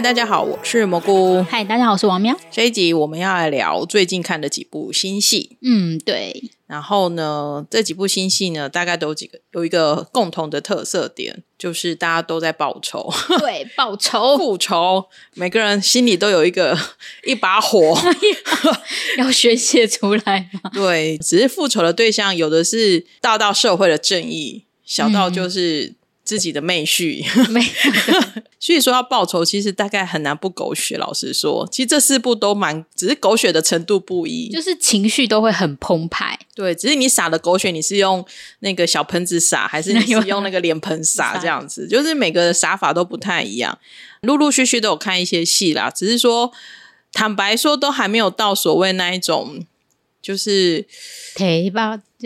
嗨，大家好，我是蘑菇。嗨，大家好，我是王喵。这一集我们要来聊最近看的几部新戏。嗯，对。然后呢，这几部新戏呢，大概都有几个有一个共同的特色点，就是大家都在报仇。对，报仇、复仇，每个人心里都有一个 一把火 要宣泄出来嘛。对，只是复仇的对象有的是大到社会的正义，小到就是。嗯自己的妹婿，没 所以说要报仇，其实大概很难不狗血。老实说，其实这四部都蛮，只是狗血的程度不一，就是情绪都会很澎湃。对，只是你撒的狗血，你是用那个小盆子撒，还是你是用那个脸盆撒？这样子，就是每个撒法都不太一样。陆陆续续都有看一些戏啦，只是说坦白说，都还没有到所谓那一种，就是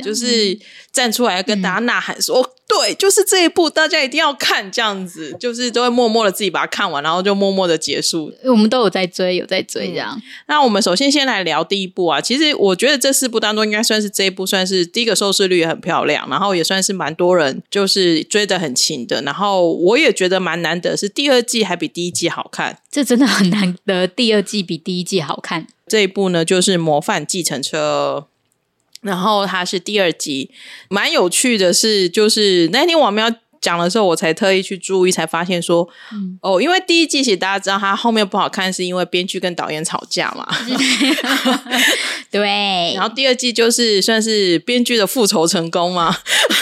就是站出来要跟大家呐喊说。嗯对，就是这一部，大家一定要看，这样子就是都会默默的自己把它看完，然后就默默的结束。我们都有在追，有在追这样。嗯、那我们首先先来聊第一部啊，其实我觉得这四部当中，应该算是这一部算是第一个收视率也很漂亮，然后也算是蛮多人就是追得很勤的。然后我也觉得蛮难得，是第二季还比第一季好看，这真的很难得，第二季比第一季好看。这一部呢，就是《模范计程车》。然后它是第二集，蛮有趣的是，就是那天王喵讲的时候，我才特意去注意，才发现说，嗯、哦，因为第一季其实大家知道，它后面不好看，是因为编剧跟导演吵架嘛。对。然后第二季就是算是编剧的复仇成功嘛。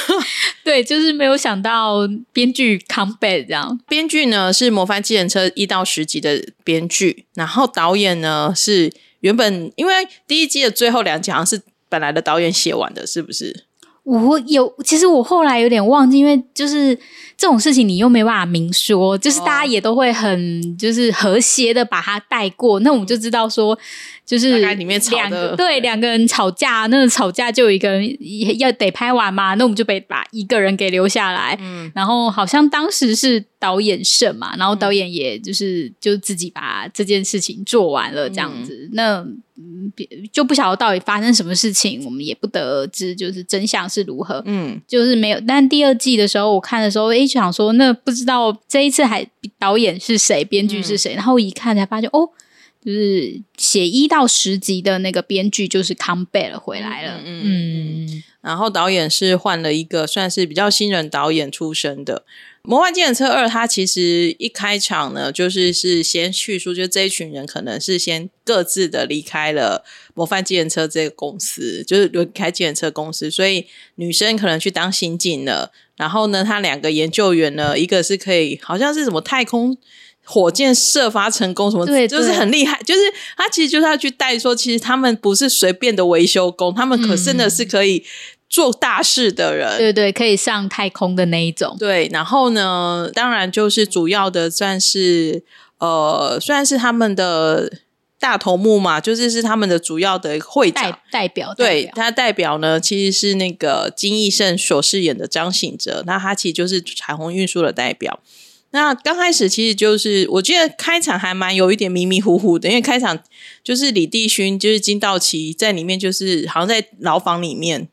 对，就是没有想到编剧 come back 这样。编剧呢是《模范计程车》一到十集的编剧，然后导演呢是原本因为第一季的最后两集好像是。本来的导演写完的，是不是？我有，其实我后来有点忘记，因为就是这种事情你又没办法明说，就是大家也都会很就是和谐的把它带过，那我们就知道说。就是里面两个，对，两个人吵架，那个吵架就有一个人要得拍完嘛，那我们就被把一个人给留下来。嗯，然后好像当时是导演胜嘛，然后导演也就是、嗯、就自己把这件事情做完了，这样子。嗯、那就不晓得到底发生什么事情，我们也不得而知，就是真相是如何。嗯，就是没有。但第二季的时候，我看的时候，一直想说，那不知道这一次还导演是谁，编剧是谁，嗯、然后一看才发现，哦。就是写一到十集的那个编剧就是 come back 了回来了，嗯，嗯，然后导演是换了一个算是比较新人导演出身的《模范计程车二》，它其实一开场呢，就是是先叙述，就这一群人可能是先各自的离开了模范计程车这个公司，就是离开计程车公司，所以女生可能去当刑警了，然后呢，他两个研究员呢，一个是可以好像是什么太空。火箭射发成功什么？对，就是很厉害。就是他其实就是要去带说，其实他们不是随便的维修工，他们可真的是可以做大事的人。对对，可以上太空的那一种。对，然后呢，当然就是主要的算是呃，算是他们的大头目嘛，就是是他们的主要的会长代代表。对，他代表呢，其实是那个金义圣所饰演的张醒哲，那他其实就是彩虹运输的代表。那刚开始其实就是，我记得开场还蛮有一点迷迷糊糊的，因为开场就是李帝勋就是金道奇在里面，就是好像在牢房里面，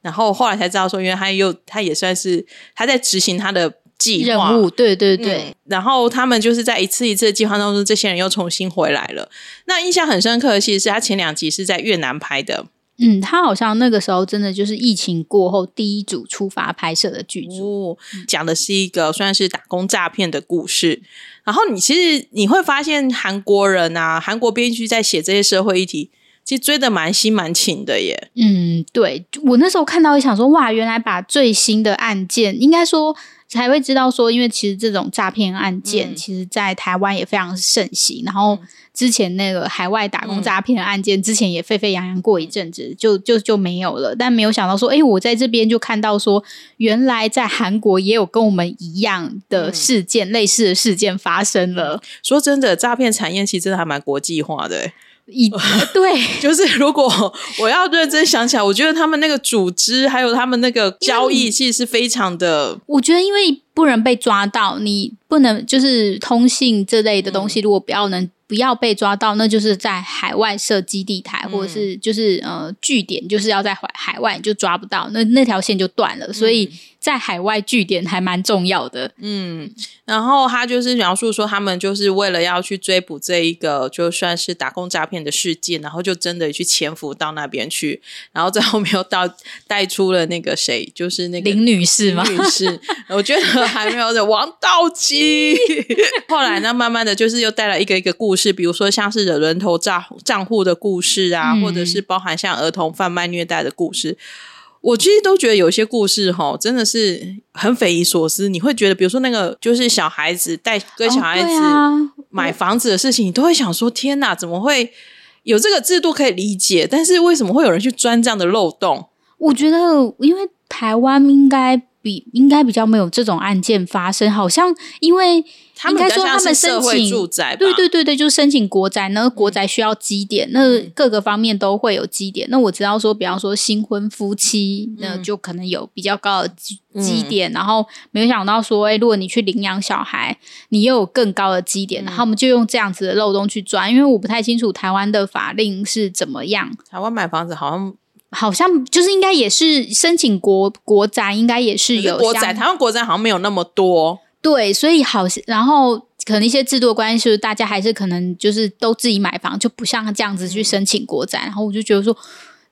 然后后来才知道说，因为他又他也算是他在执行他的计划任务，对对对、嗯，然后他们就是在一次一次的计划当中，这些人又重新回来了。那印象很深刻的，其实是他前两集是在越南拍的。嗯，他好像那个时候真的就是疫情过后第一组出发拍摄的剧组，哦，讲的是一个算是打工诈骗的故事。然后你其实你会发现韩国人啊，韩国编剧在写这些社会议题，其实追的蛮心蛮勤的耶。嗯，对，我那时候看到，想说哇，原来把最新的案件，应该说才会知道说，因为其实这种诈骗案件，嗯、其实在台湾也非常盛行。然后之前那个海外打工诈骗案件，嗯、之前也沸沸扬扬过一阵子，就就就没有了。但没有想到说，哎，我在这边就看到说，原来在韩国也有跟我们一样的事件，嗯、类似的事件发生了。说真的，诈骗产业其实真的还蛮国际化的。一 对，就是如果我要认真想起来，我觉得他们那个组织还有他们那个交易，其实是非常的。我觉得，因为不能被抓到，你不能就是通信这类的东西，如果不要能。不要被抓到，那就是在海外设基地台，或者是就是呃据点，就是要在海海外你就抓不到，那那条线就断了。所以在海外据点还蛮重要的。嗯，然后他就是描述说，他们就是为了要去追捕这一个就算是打工诈骗的事件，然后就真的去潜伏到那边去，然后最后没有到带出了那个谁，就是那个林女士吗？林女士，我觉得还没有的王道基。后来呢，慢慢的就是又带来一个一个故事。比如说像是人头账账户的故事啊，嗯、或者是包含像儿童贩卖虐待的故事，我其实都觉得有些故事哈，真的是很匪夷所思。你会觉得，比如说那个就是小孩子带跟小孩子买房子的事情，哦啊、你都会想说：天哪，怎么会有这个制度可以理解？但是为什么会有人去钻这样的漏洞？我觉得，因为台湾应该。比应该比较没有这种案件发生，好像因为应该说他们申请住宅，对对对对，就是申请国宅，那国宅需要基点，嗯、那各个方面都会有基点。那我知道说，比方说新婚夫妻，嗯、那就可能有比较高的基基点，嗯、然后没有想到说，哎，如果你去领养小孩，你又有更高的基点，嗯、然后我们就用这样子的漏洞去钻，因为我不太清楚台湾的法令是怎么样。台湾买房子好像。好像就是应该也是申请国国宅，应该也是有国宅。台湾国宅好像没有那么多，对，所以好，然后可能一些制度的关系，是大家还是可能就是都自己买房，就不像这样子去申请国宅。嗯、然后我就觉得说，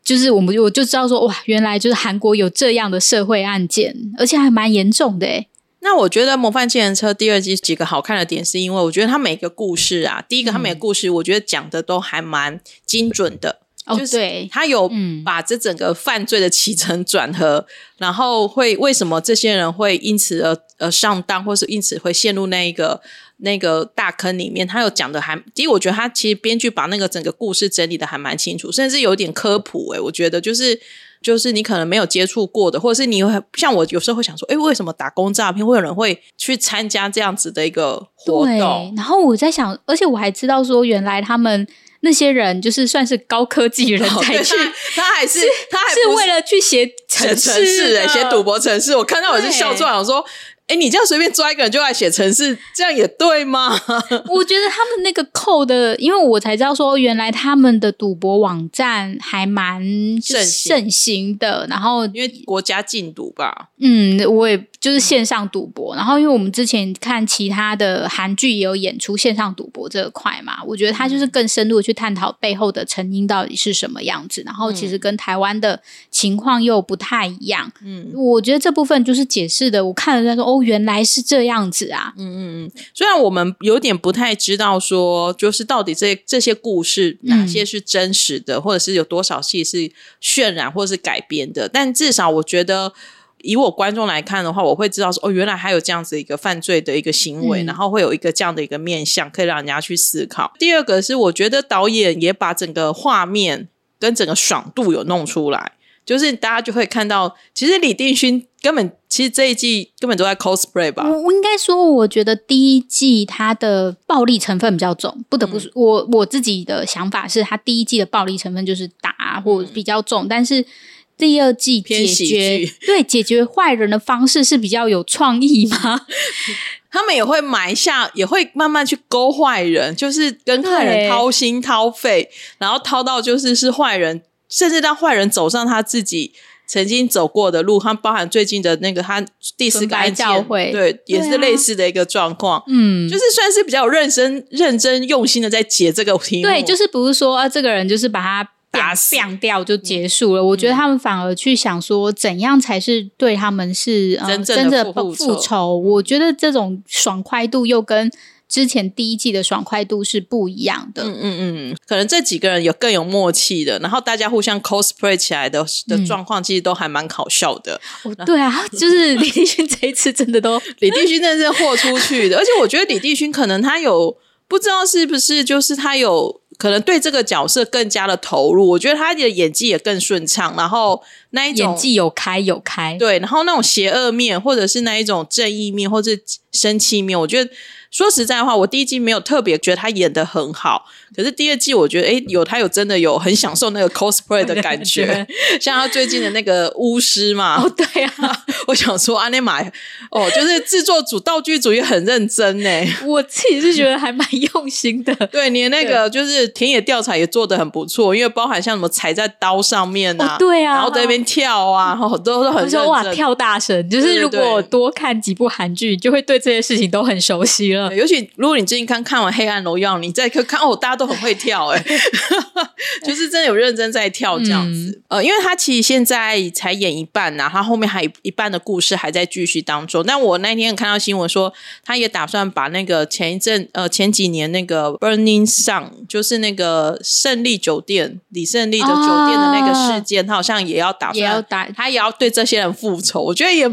就是我们我就知道说，哇，原来就是韩国有这样的社会案件，而且还蛮严重的诶。那我觉得《模范计程车》第二季几个好看的点，是因为我觉得它每个故事啊，第一个它每个故事，我觉得讲的都还蛮精准的。就是他有把这整个犯罪的起承转合，嗯、然后会为什么这些人会因此而而上当，或是因此会陷入那一个那个大坑里面，他有讲的还，第一，我觉得他其实编剧把那个整个故事整理的还蛮清楚，甚至有点科普诶、欸，我觉得就是就是你可能没有接触过的，或者是你会像我有时候会想说，哎，为什么打工诈骗会有人会去参加这样子的一个活动？然后我在想，而且我还知道说，原来他们。那些人就是算是高科技人才去，哦、他，他还是他还是，是为了去写城市，哎，写赌博城市。我看到我是笑出来，我说。哎，你这样随便抓一个人就来写城市，这样也对吗？我觉得他们那个扣的，因为我才知道说，原来他们的赌博网站还蛮盛盛行的。然后因为国家禁赌吧，嗯，我也就是线上赌博。嗯、然后因为我们之前看其他的韩剧也有演出线上赌博这块嘛，我觉得他就是更深入的去探讨背后的成因到底是什么样子。然后其实跟台湾的情况又不太一样。嗯，我觉得这部分就是解释的，我看了在说哦。原来是这样子啊！嗯嗯嗯，虽然我们有点不太知道说，就是到底这这些故事哪些是真实的，嗯、或者是有多少戏是渲染或是改编的，但至少我觉得，以我观众来看的话，我会知道说，哦，原来还有这样子一个犯罪的一个行为，嗯、然后会有一个这样的一个面向，可以让人家去思考。第二个是，我觉得导演也把整个画面跟整个爽度有弄出来。就是大家就会看到，其实李定勋根本其实这一季根本都在 cosplay 吧。我我应该说，我觉得第一季它的暴力成分比较重，不得不说，嗯、我我自己的想法是，它第一季的暴力成分就是打或比较重，嗯、但是第二季解决对解决坏人的方式是比较有创意吗？他们也会埋下，也会慢慢去勾坏人，就是跟坏人掏心掏肺，然后掏到就是是坏人。甚至让坏人走上他自己曾经走过的路，他包含最近的那个他第四个案件，对，对啊、也是类似的一个状况。嗯，就是算是比较认真、认真用心的在解这个题目。对，就是不是说啊，这个人就是把他打死掉就结束了。嗯、我觉得他们反而去想说，怎样才是对他们是、呃、真正的复仇。复仇。我觉得这种爽快度又跟。之前第一季的爽快度是不一样的。嗯嗯嗯，可能这几个人有更有默契的，然后大家互相 cosplay 起来的的状况，其实都还蛮搞笑的。哦，对啊，就是李帝勋这一次真的都，李帝勋真的是豁出去的，而且我觉得李帝勋可能他有不知道是不是就是他有。可能对这个角色更加的投入，我觉得他的演技也更顺畅，然后那一种演技有开有开，对，然后那种邪恶面，或者是那一种正义面，或者是生气面，我觉得。说实在话，我第一季没有特别觉得他演的很好，可是第二季我觉得，哎，有他有真的有很享受那个 cosplay 的感觉，像他最近的那个巫师嘛，哦，对啊，我想说阿内玛，哦，就是制作组道具组也很认真呢，我自己是觉得还蛮用心的，对，你的那个就是田野调查也做的很不错，因为包含像什么踩在刀上面啊，哦、对啊，然后在那边跳啊，然后都是很认真，哇，跳大神，就是如果多看几部韩剧，就会对这些事情都很熟悉了。尤其如果你最近刚看完《黑暗荣耀》，你再看看哦，大家都很会跳哎，就是真的有认真在跳这样子。嗯、呃，因为他其实现在才演一半呐、啊，他后面还一半的故事还在继续当中。但我那天看到新闻说，他也打算把那个前一阵呃前几年那个《Burning Sun》，就是那个胜利酒店李胜利的酒店的那个事件，哦、他好像也要打算，也要打，他也要对这些人复仇。我觉得也。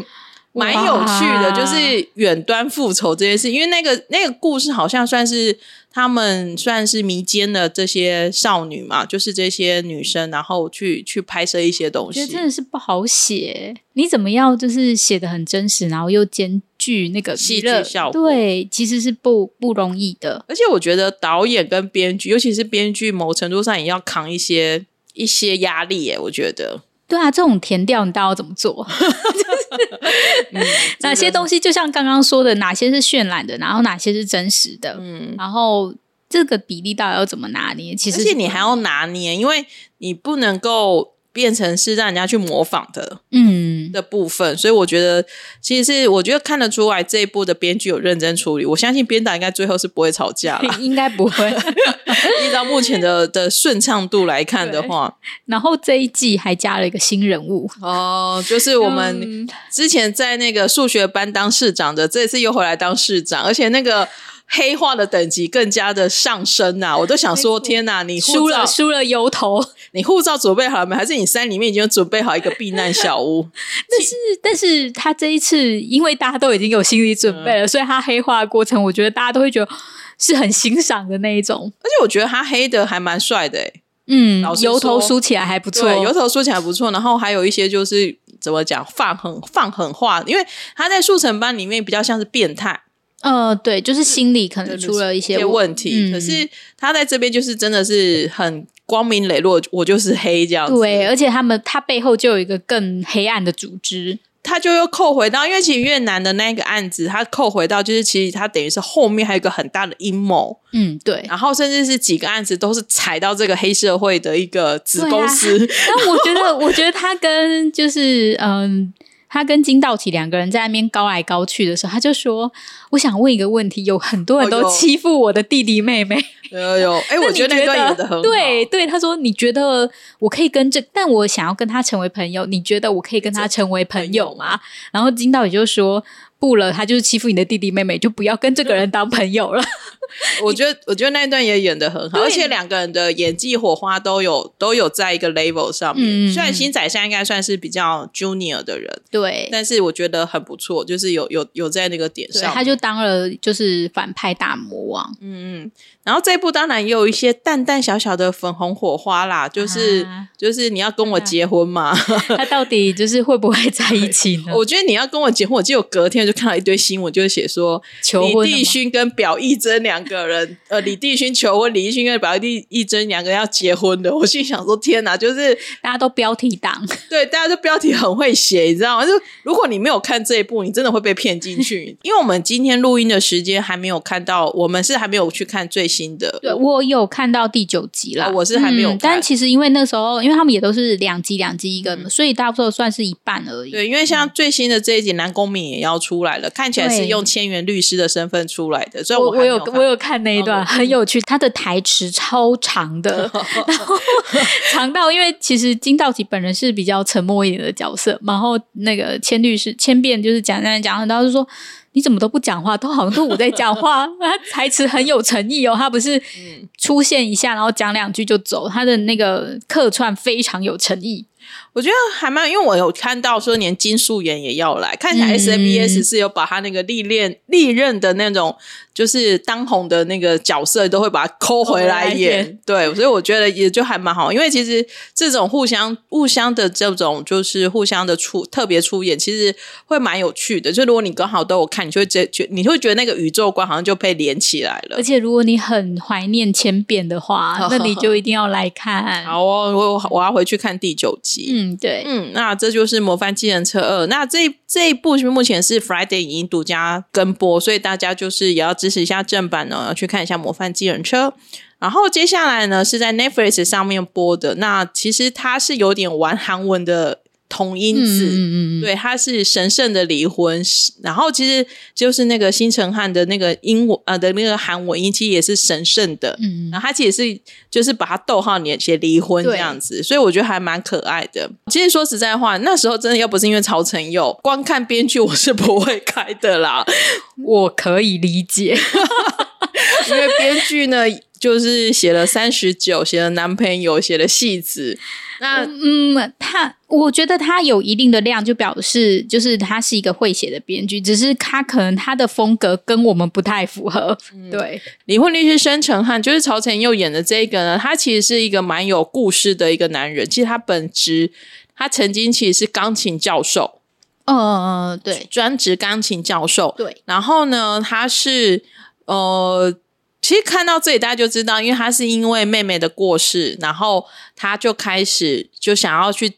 蛮有趣的，就是远端复仇这件事，因为那个那个故事好像算是他们算是迷奸的这些少女嘛，就是这些女生，然后去去拍摄一些东西，我觉得真的是不好写。你怎么样，就是写的很真实，然后又兼具那个戏剧效果，对，其实是不不容易的。而且我觉得导演跟编剧，尤其是编剧，某程度上也要扛一些一些压力耶，我觉得。对啊，这种填调你到底要怎么做？嗯、哪些东西就像刚刚说的，哪些是渲染的，然后哪些是真实的？嗯，然后这个比例到底要怎么拿捏？其实，而且你还要拿捏，因为你不能够。变成是让人家去模仿的，嗯，的部分，所以我觉得其实是我觉得看得出来这一部的编剧有认真处理，我相信编导应该最后是不会吵架了，应该不会。依照目前的的顺畅度来看的话，然后这一季还加了一个新人物哦，就是我们之前在那个数学班当市长的，这次又回来当市长，而且那个。黑化的等级更加的上升呐、啊！我都想说，天呐，你输了输了油头，你护照准备好了没？还是你山里面已经准备好一个避难小屋？但是，但是他这一次，因为大家都已经有心理准备了，嗯、所以他黑化的过程，我觉得大家都会觉得是很欣赏的那一种。而且我觉得他黑的还蛮帅的、欸，嗯，油头梳起来还不错，油头梳起来不错。然后还有一些就是怎么讲，放狠放狠话，因为他在速成班里面比较像是变态。呃，对，就是心里可能出了一些问题，嗯、可是他在这边就是真的是很光明磊落，我就是黑这样子。对，而且他们他背后就有一个更黑暗的组织，他就又扣回到，因为其实越南的那个案子，他扣回到就是其实他等于是后面还有一个很大的阴谋，嗯，对，然后甚至是几个案子都是踩到这个黑社会的一个子公司。那、啊、我觉得，我觉得他跟就是嗯。他跟金道奇两个人在那边高来高去的时候，他就说：“我想问一个问题，有很多人都欺负我的弟弟妹妹。有有有，哎，我觉得那段演得很好。对对，他说：“你觉得我可以跟这，但我想要跟他成为朋友，你觉得我可以跟他成为朋友吗？”然后金道奇就说：“不了，他就是欺负你的弟弟妹妹，就不要跟这个人当朋友了。” 我觉得，我觉得那一段也演的很好，而且两个人的演技火花都有都有在一个 level 上面。嗯、虽然新宰相应该算是比较 junior 的人，对，但是我觉得很不错，就是有有有在那个点上，他就当了就是反派大魔王。嗯嗯，然后这一部当然也有一些淡淡小小的粉红火花啦，就是、啊、就是你要跟我结婚嘛？他到底就是会不会在一起呢？我觉得你要跟我结婚，我记得我隔天就看到一堆新闻，就是写说求婚李帝勋跟表义珍两。两个人，呃，李帝勋求婚，李帝勋跟表弟一真两个人要结婚的，我心想说：天哪，就是大家都标题党，对，大家都标题很会写，你知道吗？就如果你没有看这一部，你真的会被骗进去。因为我们今天录音的时间还没有看到，我们是还没有去看最新的。对，我有看到第九集了，哦，我是还没有看，嗯。但其实因为那时候，因为他们也都是两集两集一个，嗯，所以大部分算是一半而已。对，因为像最新的这一集，南宫敏也要出来了，看起来是用千元律师的身份出来的，所以我我有我。有看那一段，很有趣。他的台词超长的，然后长到因为其实金道吉本人是比较沉默一点的角色，然后那个千律师千变就是讲讲讲，然后就说。你怎么都不讲话？都好像都我在讲话。他台词很有诚意哦，他不是出现一下，然后讲两句就走。他的那个客串非常有诚意。我觉得还蛮，因为我有看到说连金素妍也要来，看起来 SBS 是有把他那个历练历任的那种就是当红的那个角色都会把它抠回来演，对，所以我觉得也就还蛮好，因为其实这种互相互相的这种就是互相的出特别出演，其实会蛮有趣的。就如果你刚好都有看，你就会觉觉你会觉得那个宇宙观好像就被连起来了。而且如果你很怀念千变的话，那你就一定要来看。好哦，我我要回去看第九集。嗯。嗯，对，嗯，那这就是《模范计程车二》。那这这一部目前是 Friday 影音独家跟播，所以大家就是也要支持一下正版呢，要去看一下《模范机人车》。然后接下来呢是在 Netflix 上面播的。那其实它是有点玩韩文的。同音字，嗯嗯对，他是神圣的离婚，然后其实就是那个新城汉的那个英文呃的那个韩文音，其实也是神圣的，嗯，然后他其实是就是把它逗号连写离婚这样子，所以我觉得还蛮可爱的。其实说实在话，那时候真的要不是因为曹承佑，光看编剧我是不会开的啦，我可以理解，因为编剧呢就是写了三十九，写了男朋友，写了戏子。那嗯，他我觉得他有一定的量，就表示就是他是一个会写的编剧，只是他可能他的风格跟我们不太符合。嗯、对，离婚律师申承汉就是曹承佑演的这个呢，他其实是一个蛮有故事的一个男人。其实他本职他曾经其实是钢琴教授，嗯嗯嗯，对，专职钢琴教授。对，然后呢，他是呃。其实看到这里，大家就知道，因为他是因为妹妹的过世，然后他就开始就想要去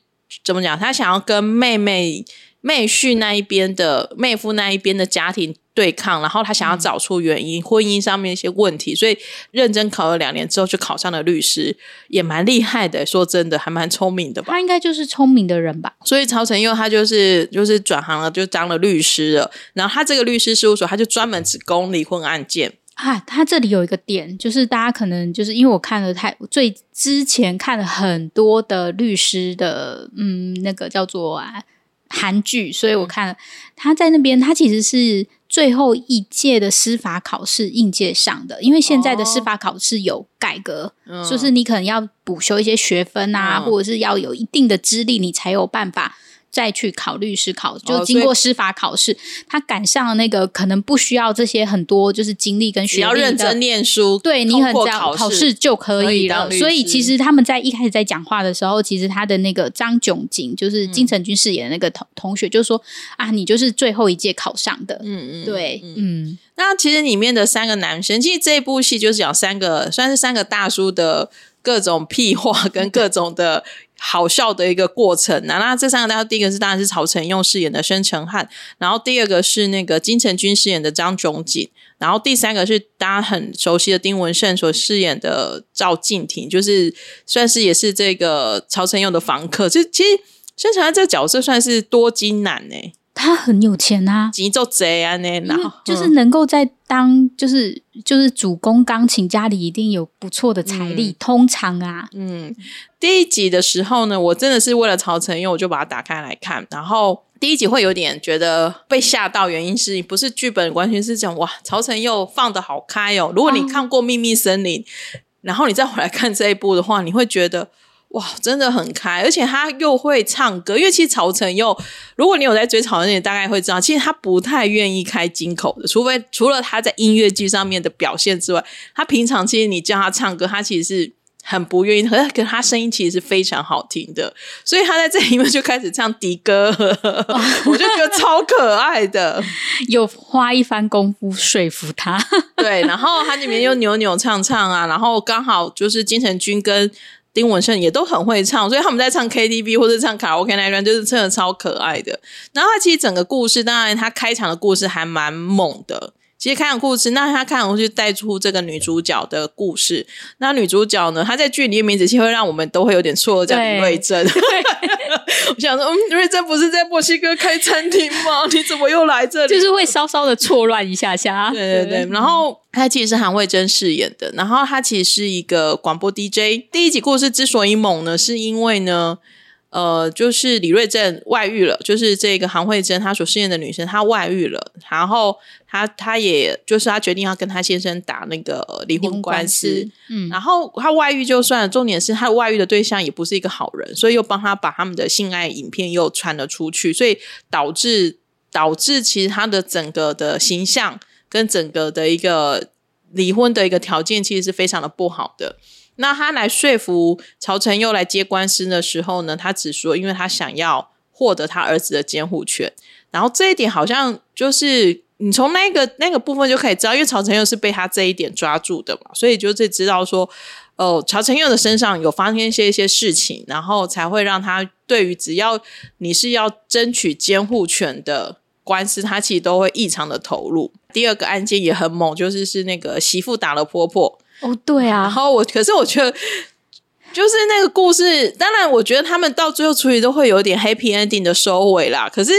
怎么讲？他想要跟妹妹妹婿那一边的妹夫那一边的家庭对抗，然后他想要找出原因，婚姻上面一些问题，所以认真考了两年之后，就考上了律师，也蛮厉害的。说真的，还蛮聪明的吧？他应该就是聪明的人吧？所以曹承佑他就是就是转行了，就当了律师了。然后他这个律师事务所，他就专门只攻离婚案件。啊，他这里有一个点，就是大家可能就是因为我看了太最之前看了很多的律师的，嗯，那个叫做啊韩剧，所以我看了他在那边，他其实是最后一届的司法考试应届上的，因为现在的司法考试有改革，哦、就是你可能要补修一些学分啊，嗯、或者是要有一定的资历，你才有办法。再去考律师考，就经过司法考试，哦、他赶上了那个可能不需要这些很多就是经历跟学历的，你要认真念书，对你很这样考试就可以了。以所以其实他们在一开始在讲话的时候，其实他的那个张炯景就是金城君饰演的那个同同学，就说、嗯、啊，你就是最后一届考上的。嗯嗯，对，嗯。嗯那其实里面的三个男生，其实这一部戏就是讲三个，算是三个大叔的各种屁话跟各种的。好笑的一个过程。那那这三个，大家第一个是当然是曹承佑饰演的申承翰，然后第二个是那个金城君饰演的张仲景，然后第三个是大家很熟悉的丁文胜所饰演的赵敬庭，就是算是也是这个曹承佑的房客。就其实申承翰这个角色算是多金男呢、他很有钱啊，急做贼啊，那然后就是能够在当就是就是主攻钢琴，家里一定有不错的财力，嗯、通常啊，嗯，第一集的时候呢，我真的是为了曹承佑，我就把它打开来看，然后第一集会有点觉得被吓到，原因是不是剧本完全是讲哇，曹承佑放的好开哦，如果你看过《秘密森林》哦，然后你再回来看这一部的话，你会觉得。哇，真的很开，而且他又会唱歌。因为其实曹承佑，如果你有在追曹承佑，你大概会知道，其实他不太愿意开金口的，除非除了他在音乐剧上面的表现之外，他平常其实你叫他唱歌，他其实是很不愿意。可是，可是他声音其实是非常好听的，所以他在这里面就开始唱迪歌，我就觉得超可爱的，有花一番功夫说服他。对，然后他里面又扭扭唱唱啊，然后刚好就是金城君跟。丁文胜也都很会唱，所以他们在唱 KTV 或者唱卡拉 OK 那一段，就是真的超可爱的。然后他其实整个故事，当然他开场的故事还蛮猛的。其实开场故事，那他开场就带出这个女主角的故事。那女主角呢，她在剧里面名字其实会让我们都会有点错愕，叫李瑞珍。我想说，嗯，瑞珍不是在墨西哥开餐厅吗？你怎么又来这里？就是会稍稍的错乱一下下。对对对，然后他其实是韩慧珍饰演的，然后他其实是一个广播 DJ。第一集故事之所以猛呢，是因为呢。呃，就是李瑞镇外遇了，就是这个韩慧珍她所饰演的女生，她外遇了，然后她她也就是她决定要跟她先生打那个离婚官司，嗯，然后她外遇就算了，重点是她外遇的对象也不是一个好人，所以又帮她把他们的性爱影片又传了出去，所以导致导致其实她的整个的形象跟整个的一个离婚的一个条件其实是非常的不好的。那他来说服曹承佑来接官司的时候呢，他只说，因为他想要获得他儿子的监护权。然后这一点好像就是你从那个那个部分就可以知道，因为曹承佑是被他这一点抓住的嘛，所以就是知道说，哦，曹承佑的身上有发生一些一些事情，然后才会让他对于只要你是要争取监护权的官司，他其实都会异常的投入。第二个案件也很猛，就是是那个媳妇打了婆婆。哦，对啊，然后我可是我觉得，就是那个故事，当然我觉得他们到最后处理都会有点 happy ending 的收尾啦。可是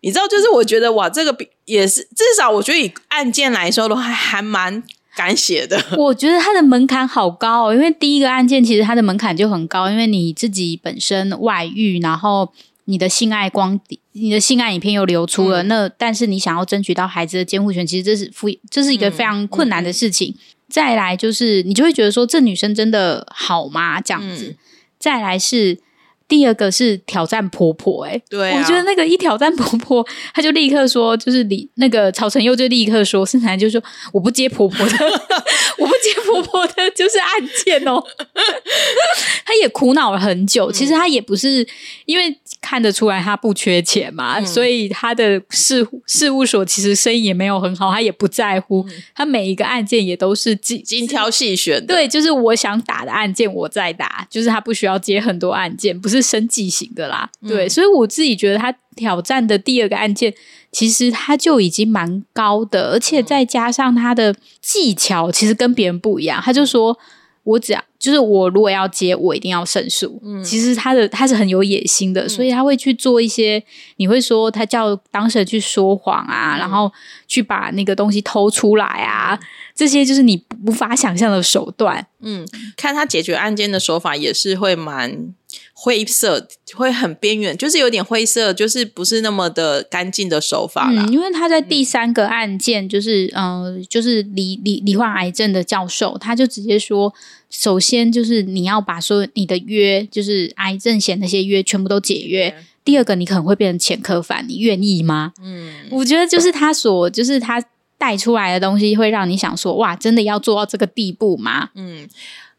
你知道，就是我觉得哇，这个也是至少我觉得以案件来说的话，还还蛮敢写的。我觉得它的门槛好高哦，因为第一个案件其实它的门槛就很高，因为你自己本身外遇，然后你的性爱光，你的性爱影片又流出了，嗯、那但是你想要争取到孩子的监护权，其实这是非，这是一个非常困难的事情。嗯嗯再来就是，你就会觉得说，这女生真的好吗？这样子。嗯、再来是第二个是挑战婆婆、欸，哎，对、啊，我觉得那个一挑战婆婆，她就立刻说，就是李那个曹承佑就立刻说，盛才就说我不接婆婆的，我不接婆婆的，就是案件哦。他也苦恼了很久，其实他也不是因为。看得出来他不缺钱嘛，嗯、所以他的事事务所其实生意也没有很好，他也不在乎，嗯、他每一个案件也都是精精挑细选的。对，就是我想打的案件我在打，就是他不需要接很多案件，不是生计型的啦。嗯、对，所以我自己觉得他挑战的第二个案件，其实他就已经蛮高的，而且再加上他的技巧，其实跟别人不一样。他就说。我只要就是我如果要接，我一定要胜诉。嗯，其实他的他是很有野心的，嗯、所以他会去做一些。你会说他叫当事人去说谎啊，嗯、然后去把那个东西偷出来啊，嗯、这些就是你无法想象的手段。嗯，看他解决案件的手法也是会蛮。灰色会很边缘，就是有点灰色，就是不是那么的干净的手法啦。嗯，因为他在第三个案件，就是嗯、呃，就是罹罹罹患癌症的教授，他就直接说，首先就是你要把说你的约，就是癌症险那些约全部都解约。对第二个，你可能会变成前科犯，你愿意吗？嗯，我觉得就是他所就是他带出来的东西，会让你想说，哇，真的要做到这个地步吗？嗯。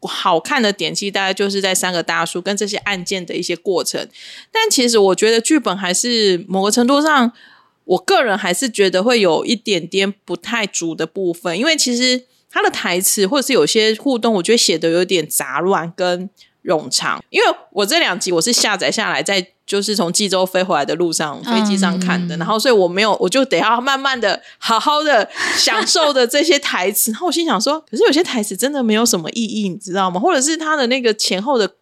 好看的点其实大概就是在三个大叔跟这些案件的一些过程，但其实我觉得剧本还是某个程度上，我个人还是觉得会有一点点不太足的部分，因为其实他的台词或者是有些互动，我觉得写的有点杂乱跟冗长。因为我这两集我是下载下来在。就是从济州飞回来的路上，飞机上看的，嗯、然后所以我没有，我就得要慢慢的、好好的享受的这些台词。然后我心想说，可是有些台词真的没有什么意义，你知道吗？或者是他的那个前后的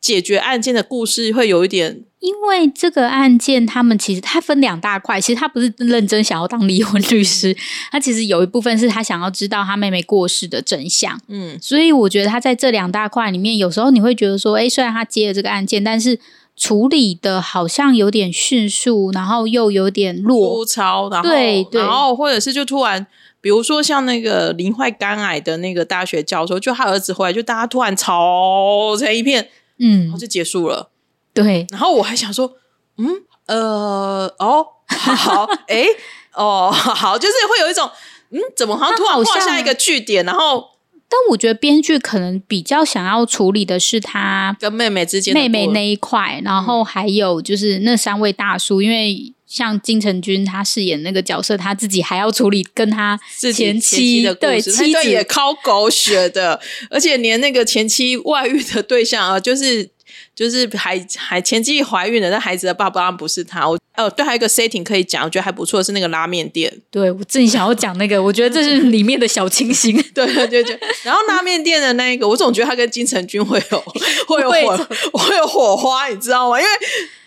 解决案件的故事会有一点，因为这个案件他们其实他分两大块，其实他不是认真想要当离婚律师，他其实有一部分是他想要知道他妹妹过世的真相。嗯，所以我觉得他在这两大块里面，有时候你会觉得说，哎，虽然他接了这个案件，但是。处理的好像有点迅速，然后又有点落粗糙，然后对，对然后或者是就突然，比如说像那个罹患肝癌的那个大学教授，就他儿子回来，就大家突然吵成一片，嗯，然后就结束了。对，然后我还想说，嗯，呃，哦，好，哎，哦，好，就是会有一种，嗯，怎么好像突然画下一个句点，然后。但我觉得编剧可能比较想要处理的是他跟妹妹之间妹妹那一块，然后还有就是那三位大叔，嗯、因为像金城君他饰演那个角色，他自己还要处理跟他前妻，前妻的故事，对，妻子也超狗血的，而且连那个前妻外遇的对象啊，就是。就是还还前妻怀孕了，但孩子的爸爸当然不是他。我哦，对，还有一个 setting 可以讲，我觉得还不错，是那个拉面店。对，我自己想要讲那个，我觉得这是里面的小清新。对对对对。然后拉面店的那个，我总觉得他跟金城君会有 会有火会有火花，你知道吗？因为。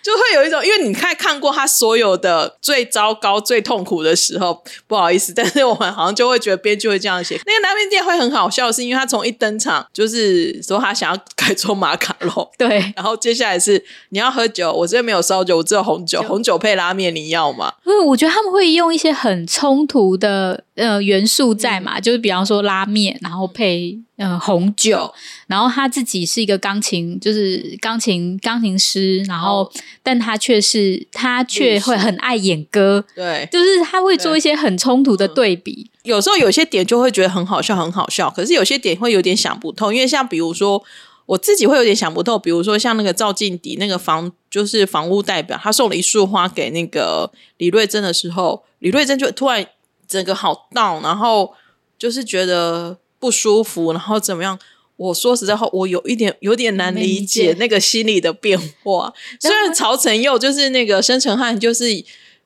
就会有一种，因为你看看过他所有的最糟糕、最痛苦的时候，不好意思，但是我们好像就会觉得编剧会这样写。那个拉面店会很好笑，是因为他从一登场就是说他想要改做马卡龙，对，然后接下来是你要喝酒，我这边没有烧酒，我只有红酒，红酒配拉面，你要吗？因为我觉得他们会用一些很冲突的呃元素在嘛，嗯、就是比方说拉面，然后配。呃，红酒，然后他自己是一个钢琴，就是钢琴钢琴师，然后，但他却是他却会很爱演歌，对，就是他会做一些很冲突的对比。嗯，有时候有些点就会觉得很好笑，很好笑，可是有些点会有点想不通，因为像比如说我自己会有点想不透，比如说像那个赵静迪那个房，就是房屋代表，他送了一束花给那个李瑞珍的时候，李瑞珍就突然整个好 down，然后就是觉得。不舒服，然后怎么样？我说实在话，我有一点有点难理解那个心理的变化。虽然曹承佑就是那个申成汉，就是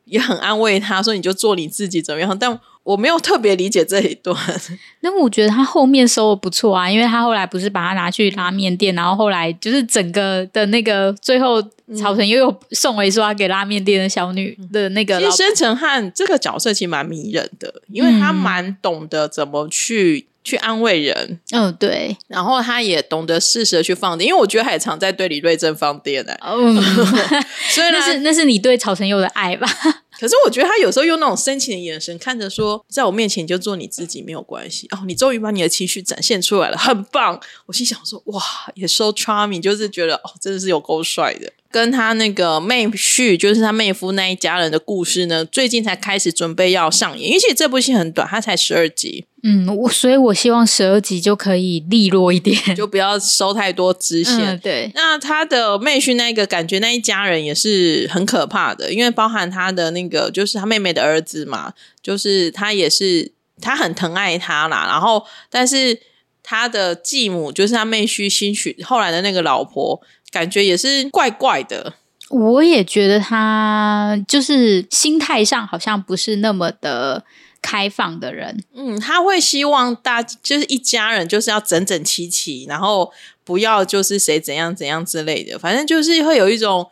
也很安慰他说：“你就做你自己，怎么样？”但我没有特别理解这一段。那么我觉得他后面收的不错啊，因为他后来不是把他拿去拉面店，然后后来就是整个的那个最后，曹成又又送回说他给拉面店的小女的那个。其实申成汉这个角色其实蛮迷人的，因为他蛮懂得怎么去。去安慰人，嗯、哦，对，然后他也懂得适时的去放电，因为我觉得他也常在对李瑞珍放电呢。嗯，所以那是那是你对曹承佑的爱吧？可是我觉得他有时候用那种深情的眼神看着说，在我面前你就做你自己没有关系哦，你终于把你的情绪展现出来了，很棒。我心想说，哇，也 so charming，就是觉得哦，真的是有够帅的。跟他那个妹婿，就是他妹夫那一家人的故事呢，最近才开始准备要上演，因为其实这部戏很短，它才十二集。嗯，我所以，我希望十二集就可以利落一点，就不要收太多支线。嗯，对，那他的妹婿那个感觉，那一家人也是很可怕的，因为包含他的那个，就是他妹妹的儿子嘛，就是他也是他很疼爱他啦。然后，但是他的继母，就是他妹婿新娶后来的那个老婆。感觉也是怪怪的，我也觉得他就是心态上好像不是那么的开放的人。嗯，他会希望大就是一家人就是要整整齐齐，然后不要就是谁怎样怎样之类的，反正就是会有一种。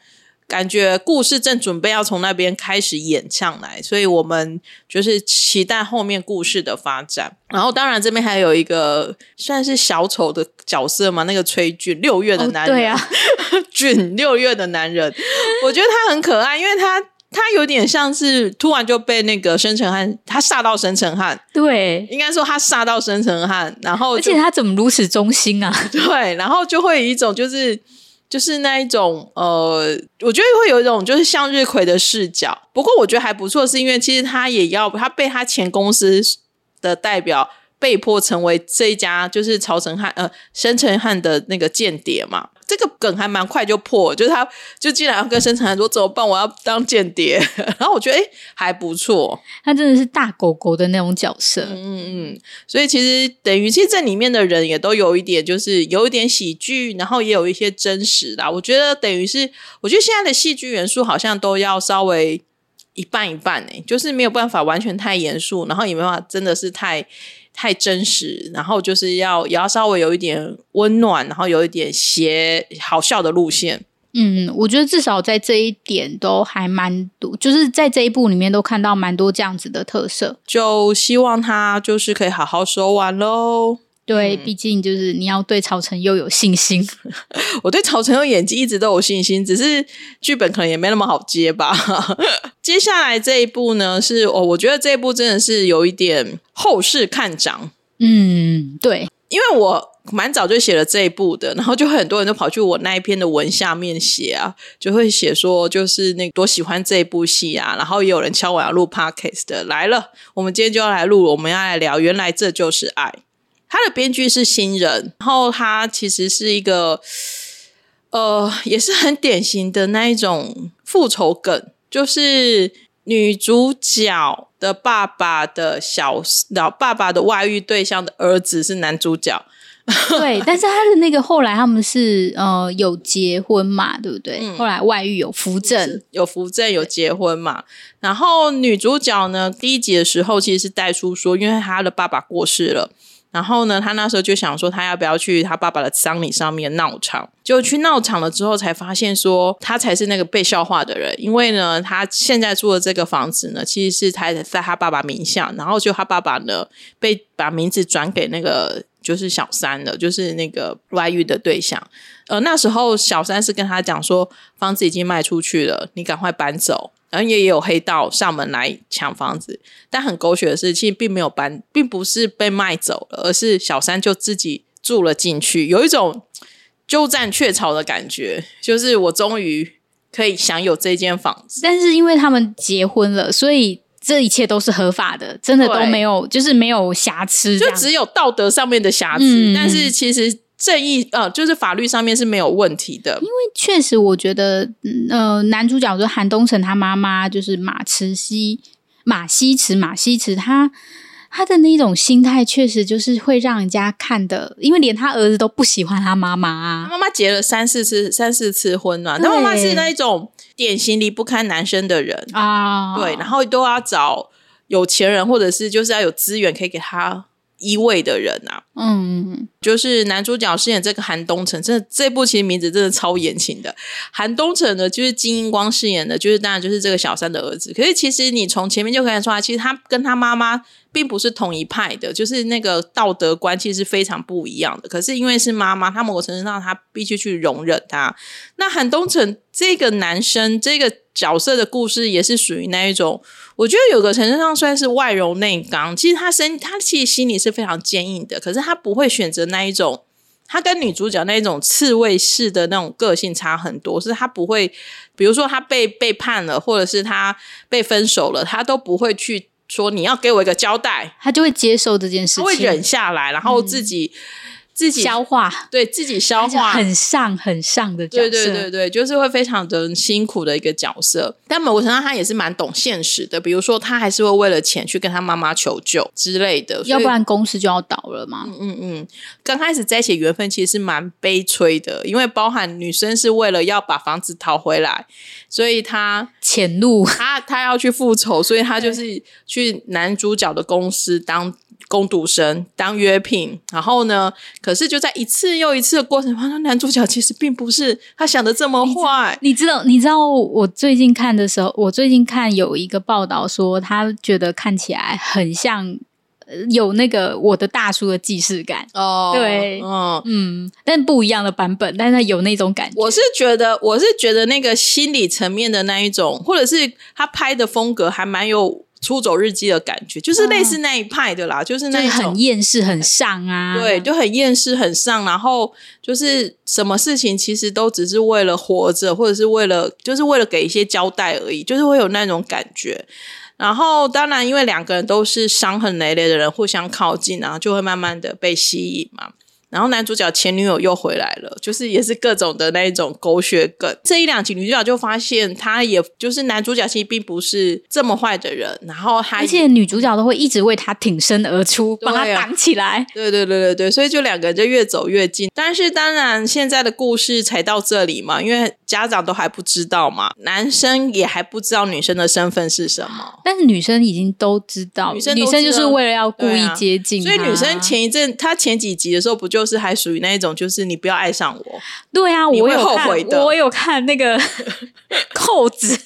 感觉故事正准备要从那边开始演上来，所以我们就是期待后面故事的发展。然后，当然这边还有一个算是小丑的角色嘛，那个崔俊，六月的男人，哦、对啊，俊六月的男人，我觉得他很可爱，因为他他有点像是突然就被那个申成汉，他吓到申成汉，对，应该说他吓到申成汉，然后而且他怎么如此忠心啊？对，然后就会有一种就是。就是那一种，呃，我觉得会有一种就是向日葵的视角。不过我觉得还不错，是因为其实他也要他被他前公司的代表被迫成为这一家就是曹承汉呃申成汉的那个间谍嘛。这个梗还蛮快就破，就是他就竟然要跟申成汉说怎么办？我要当间谍。然后我觉得诶还不错，他真的是大狗狗的那种角色。嗯嗯嗯，所以其实等于其实这里面的人也都有一点，就是有一点喜剧，然后也有一些真实的。我觉得等于是，我觉得现在的戏剧元素好像都要稍微一半一半诶，就是没有办法完全太严肃，然后也没办法真的是太。太真实，然后就是要也要稍微有一点温暖，然后有一点邪好笑的路线。嗯，我觉得至少在这一点都还蛮多，就是在这一部里面都看到蛮多这样子的特色。就希望他就是可以好好收完喽。对，毕竟就是你要对曹承佑有信心。我对曹承佑演技一直都有信心，只是剧本可能也没那么好接吧。接下来这一部呢，是哦，我觉得这一部真的是有一点后市看涨。嗯，对，因为我蛮早就写了这一部的，然后就很多人都跑去我那一篇的文下面写啊，就会写说就是那多喜欢这一部戏啊，然后也有人敲我要录 podcast 的来了，我们今天就要来录，我们要来聊，原来这就是爱。他的编剧是新人，然后他其实是一个，呃，也是很典型的那一种复仇梗，就是女主角的爸爸的小老爸爸的外遇对象的儿子是男主角，对，但是他的那个后来他们是呃有结婚嘛，对不对？嗯、后来外遇有扶正，有扶正有结婚嘛。然后女主角呢，第一集的时候其实是带出说，因为她的爸爸过世了。然后呢，他那时候就想说，他要不要去他爸爸的丧礼上面闹场？就去闹场了之后，才发现说他才是那个被笑话的人，因为呢，他现在住的这个房子呢，其实是他在他爸爸名下，然后就他爸爸呢被把名字转给那个就是小三了，就是那个外遇的对象。呃，那时候小三是跟他讲说，房子已经卖出去了，你赶快搬走。然后也有黑道上门来抢房子，但很狗血的是，其实并没有搬，并不是被卖走了，而是小三就自己住了进去，有一种鸠占鹊巢的感觉，就是我终于可以享有这间房子。但是因为他们结婚了，所以这一切都是合法的，真的都没有，就是没有瑕疵，就只有道德上面的瑕疵。嗯、但是其实。正义呃，就是法律上面是没有问题的，因为确实我觉得，呃，男主角就韩东城他妈妈就是马慈溪、马西慈、马西慈，他他的那种心态确实就是会让人家看的，因为连他儿子都不喜欢他妈妈啊，他妈妈结了三四次、三四次婚啊，他妈妈是那一种典型离不开男生的人。啊，对，然后都要找有钱人或者是就是要有资源可以给他。依偎的人啊，嗯，就是男主角饰演这个韩东城，这这部其实名字真的超言情的。韩东城呢，就是金英光饰演的，就是当然就是这个小三的儿子。可是其实你从前面就可以看出来，其实他跟他妈妈并不是同一派的，就是那个道德观其实是非常不一样的。可是因为是妈妈，他某个程度上他必须去容忍他。那韩东城这个男生这个角色的故事也是属于那一种。我觉得有个程度上算是外柔内刚，其实他身他其实心里是非常坚硬的，可是他不会选择那那一种，他跟女主角那一种刺猬式的那种个性差很多，是他不会，比如说他被背叛了，或者是他被分手了，他都不会去说你要给我一个交代，他就会接受这件事情，他会忍下来，然后自己。嗯自己消化，对自己消化很上很上的角色，对对对对，就是会非常的辛苦的一个角色。但某个程度上，他也是蛮懂现实的。比如说，他还是会为了钱去跟他妈妈求救之类的，要不然公司就要倒了嘛。嗯嗯嗯，刚开始在一起缘分其实是蛮悲催的，因为包含女生是为了要把房子讨回来，所以他潜入，他他要去复仇，所以他就是去男主角的公司当。工读生当约聘，然后呢？可是就在一次又一次的过程当中，男主角其实并不是他想的这么坏。你知道？你知道？我最近看的时候，我最近看有一个报道说，他觉得看起来很像有那个我的大叔的既视感哦。对，嗯嗯，但不一样的版本，但是他有那种感觉。我是觉得，我是觉得那个心理层面的那一种，或者是他拍的风格还蛮有。出走日记的感觉，就是类似那一派的啦，嗯、就是那种很厌世、很上啊，对，就很厌世、很上，然后就是什么事情其实都只是为了活着，或者是为了，就是为了给一些交代而已，就是会有那种感觉。然后当然，因为两个人都是伤痕累累的人，互相靠近，然后就会慢慢的被吸引嘛。然后男主角前女友又回来了，就是也是各种的那一种狗血梗。这一两集女主角就发现，他也就是男主角其实并不是这么坏的人。然后还而且女主角都会一直为他挺身而出，把他挡起来。对对对对对，所以就两个人就越走越近。但是当然，现在的故事才到这里嘛，因为家长都还不知道嘛，男生也还不知道女生的身份是什么。但是女生已经都知道，女生女生就是为了要故意接近，所以女生前一阵她前几集的时候不就。就是还属于那一种，就是你不要爱上我。对啊，我有后悔的。我有看那个 扣子，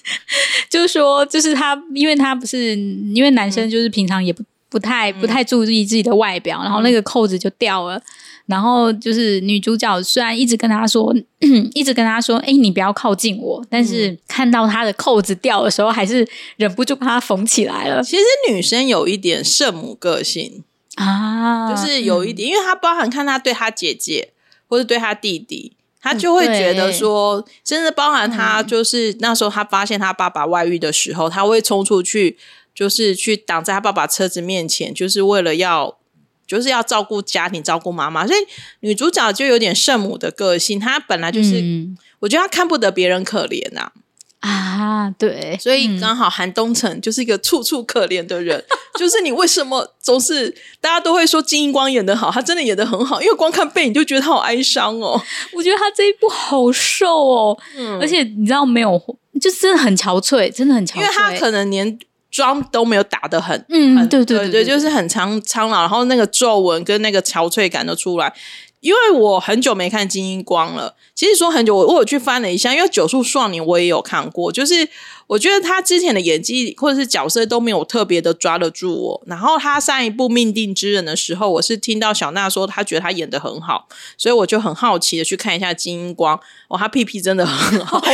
就是说，就是他，因为他不是因为男生，就是平常也不不太不太注意自己的外表，嗯、然后那个扣子就掉了。然后就是女主角虽然一直跟他说，一直跟他说，哎，你不要靠近我，但是看到他的扣子掉的时候，还是忍不住把它缝起来了。其实女生有一点圣母个性。啊，就是有一点，嗯、因为他包含看他对他姐姐或者对他弟弟，他就会觉得说，甚至包含他就是那时候他发现他爸爸外遇的时候，他会冲出去，就是去挡在他爸爸车子面前，就是为了要就是要照顾家庭，照顾妈妈。所以女主角就有点圣母的个性，她本来就是，嗯、我觉得她看不得别人可怜呐、啊。啊，对，所以刚好韩东城就是一个楚楚可怜的人，嗯、就是你为什么总是大家都会说金英光演的好，他真的演的很好，因为光看背影就觉得他好哀伤哦。我觉得他这一部好瘦哦，嗯，而且你知道没有，就真的很憔悴，真的很憔悴，因为他可能连妆都没有打的很，嗯，很对对对，对对，就是很苍苍老，然后那个皱纹跟那个憔悴感都出来。因为我很久没看金英光了，其实说很久，我我有去翻了一下，因为《九速少年》我也有看过，就是。我觉得他之前的演技或者是角色都没有特别的抓得住我。然后他上一部《命定之人》的时候，我是听到小娜说她觉得他演的很好，所以我就很好奇的去看一下金英光。哇，他屁屁真的很好，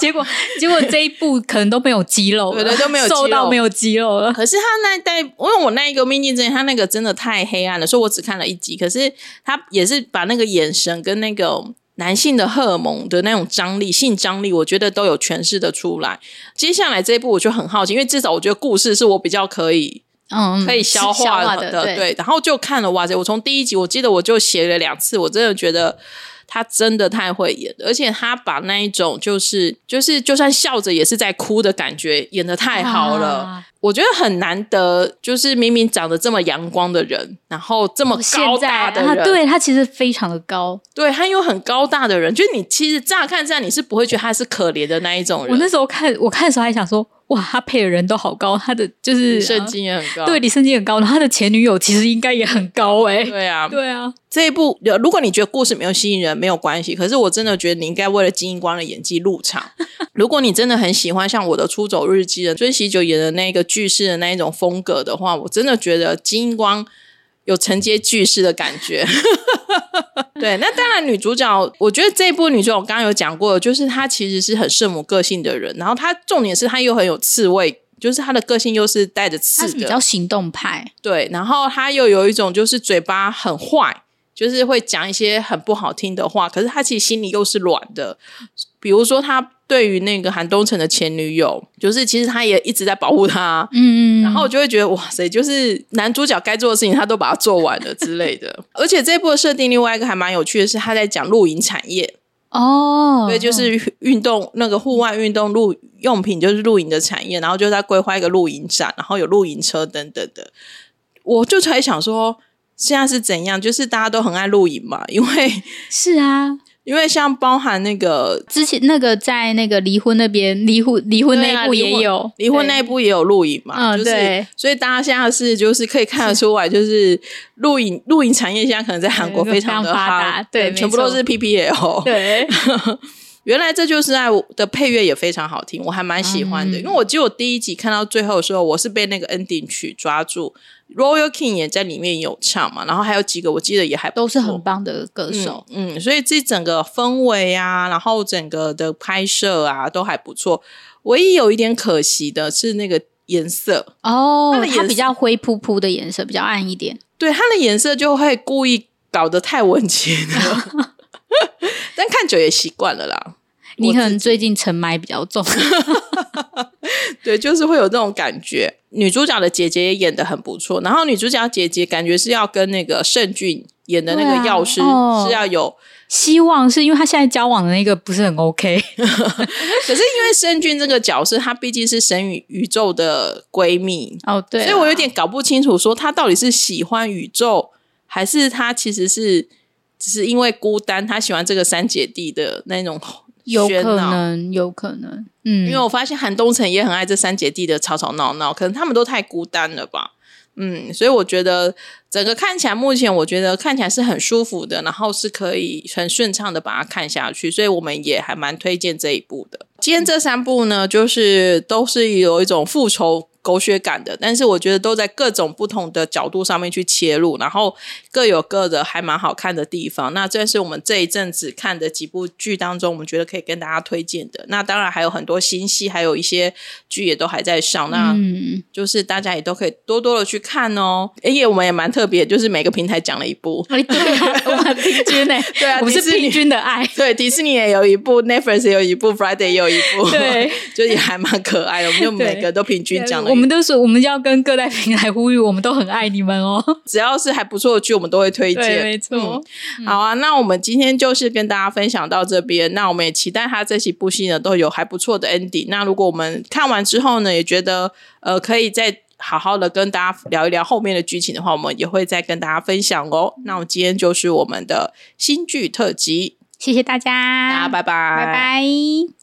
结果结果这一部可能都没有肌肉，对对，都没有瘦到没有肌肉了。可是他那一代，因为我那一个《命定之人》，他那个真的太黑暗了，所以我只看了一集。可是他也是把那个眼神跟那个。男性的荷尔蒙的那种张力、性张力，我觉得都有诠释的出来。接下来这一部我就很好奇，因为至少我觉得故事是我比较可以，嗯，可以消化的，化的对，对。然后就看了哇塞，我从第一集我记得我就写了两次，我真的觉得。他真的太会演，而且他把那一种就是就是就算笑着也是在哭的感觉演的太好了，啊、我觉得很难得。就是明明长得这么阳光的人，然后这么高大的人，他对他其实非常的高，对他又很高大的人，就是你其实乍看这样你是不会觉得他是可怜的那一种人。我那时候看我看的时候还想说。哇，他配的人都好高，他的就是李圣经也很高，对，李圣经很高，然后他的前女友其实应该也很高哎、欸，对啊，对啊，这一部如果你觉得故事没有吸引人，没有关系，可是我真的觉得你应该为了金英光的演技入场。如果你真的很喜欢像我的出走日记的追喜九演的那个剧式的那一种风格的话，我真的觉得金英光。有承接句式的感觉，对。那当然，女主角，我觉得这一部女主角我刚刚有讲过，就是她其实是很圣母个性的人，然后她重点是她又很有刺猬，就是她的个性又是带着刺的，比较行动派。对，然后她又有一种就是嘴巴很坏，就是会讲一些很不好听的话，可是她其实心里又是软的，比如说她。对于那个韩东城的前女友，就是其实他也一直在保护他，嗯，然后我就会觉得哇塞，就是男主角该做的事情他都把它做完了之类的。而且这一部的设定另外一个还蛮有趣的是，他在讲露营产业哦，对，就是运动那个户外运动露用品，就是露营的产业，然后就在规划一个露营展，然后有露营车等等的。我就才想说，现在是怎样？就是大家都很爱露营嘛，因为是啊。因为像包含那个之前那个在那个离婚那边离婚离婚那部也有离婚那部也有录影嘛，嗯，就是对，所以大家现在是就是可以看得出来，就是录影录影产业现在可能在韩国非常的发达，对，全部都是 PPL，对。原来这就是爱的配乐也非常好听，我还蛮喜欢的。嗯、因为我记得我第一集看到最后的时候，我是被那个 ending 曲抓住，Royal King 也在里面有唱嘛，然后还有几个我记得也还都是很棒的歌手，嗯，嗯，所以这整个氛围啊，然后整个的拍摄啊都还不错。唯一有一点可惜的是那个颜色哦，它，的颜色它比较灰扑扑的颜色，比较暗一点，对，它的颜色就会故意搞得太文青了。但看久也习惯了啦。你可能最近尘霾比较重 对，就是会有这种感觉。女主角的姐姐也演的很不错，然后女主角姐姐感觉是要跟那个盛俊演的那个药师、啊哦、是要有希望，是因为他现在交往的那个不是很 OK。可是因为盛俊这个角色，她毕竟是神宇宇宙的闺蜜哦，对、啊，所以我有点搞不清楚，说她到底是喜欢宇宙，还是她其实是只是因为孤单，她喜欢这个三姐弟的那种。有可能，有可能，嗯，因为我发现韩东城也很爱这三姐弟的吵吵闹闹，可能他们都太孤单了吧，嗯，所以我觉得整个看起来，目前我觉得看起来是很舒服的，然后是可以很顺畅的把它看下去，所以我们也还蛮推荐这一部的。今天这三部呢，就是都是有一种复仇。狗血感的，但是我觉得都在各种不同的角度上面去切入，然后各有各的还蛮好看的地方。那这是我们这一阵子看的几部剧当中，我们觉得可以跟大家推荐的。那当然还有很多新戏，还有一些剧也都还在上。那就是大家也都可以多多的去看哦。而且我们也蛮特别，就是每个平台讲了一部，对啊，我们平均呢，对啊，我们是平均的爱。对，迪士尼也有一部，Netflix 也有一部，Friday 也有一部，对，就也还蛮可爱的。我们就每个都平均讲了。们都是我们要跟各大平台呼吁，我们都很爱你们哦。只要是还不错的剧，我们都会推荐。对，没错。嗯、好啊，那我们今天就是跟大家分享到这边。那我们也期待他这几部戏呢都有还不错的 ending。那如果我们看完之后呢，也觉得呃可以再好好的跟大家聊一聊后面的剧情的话，我们也会再跟大家分享哦。那我们今天就是我们的新剧特辑，谢谢大家，大家拜拜，拜拜。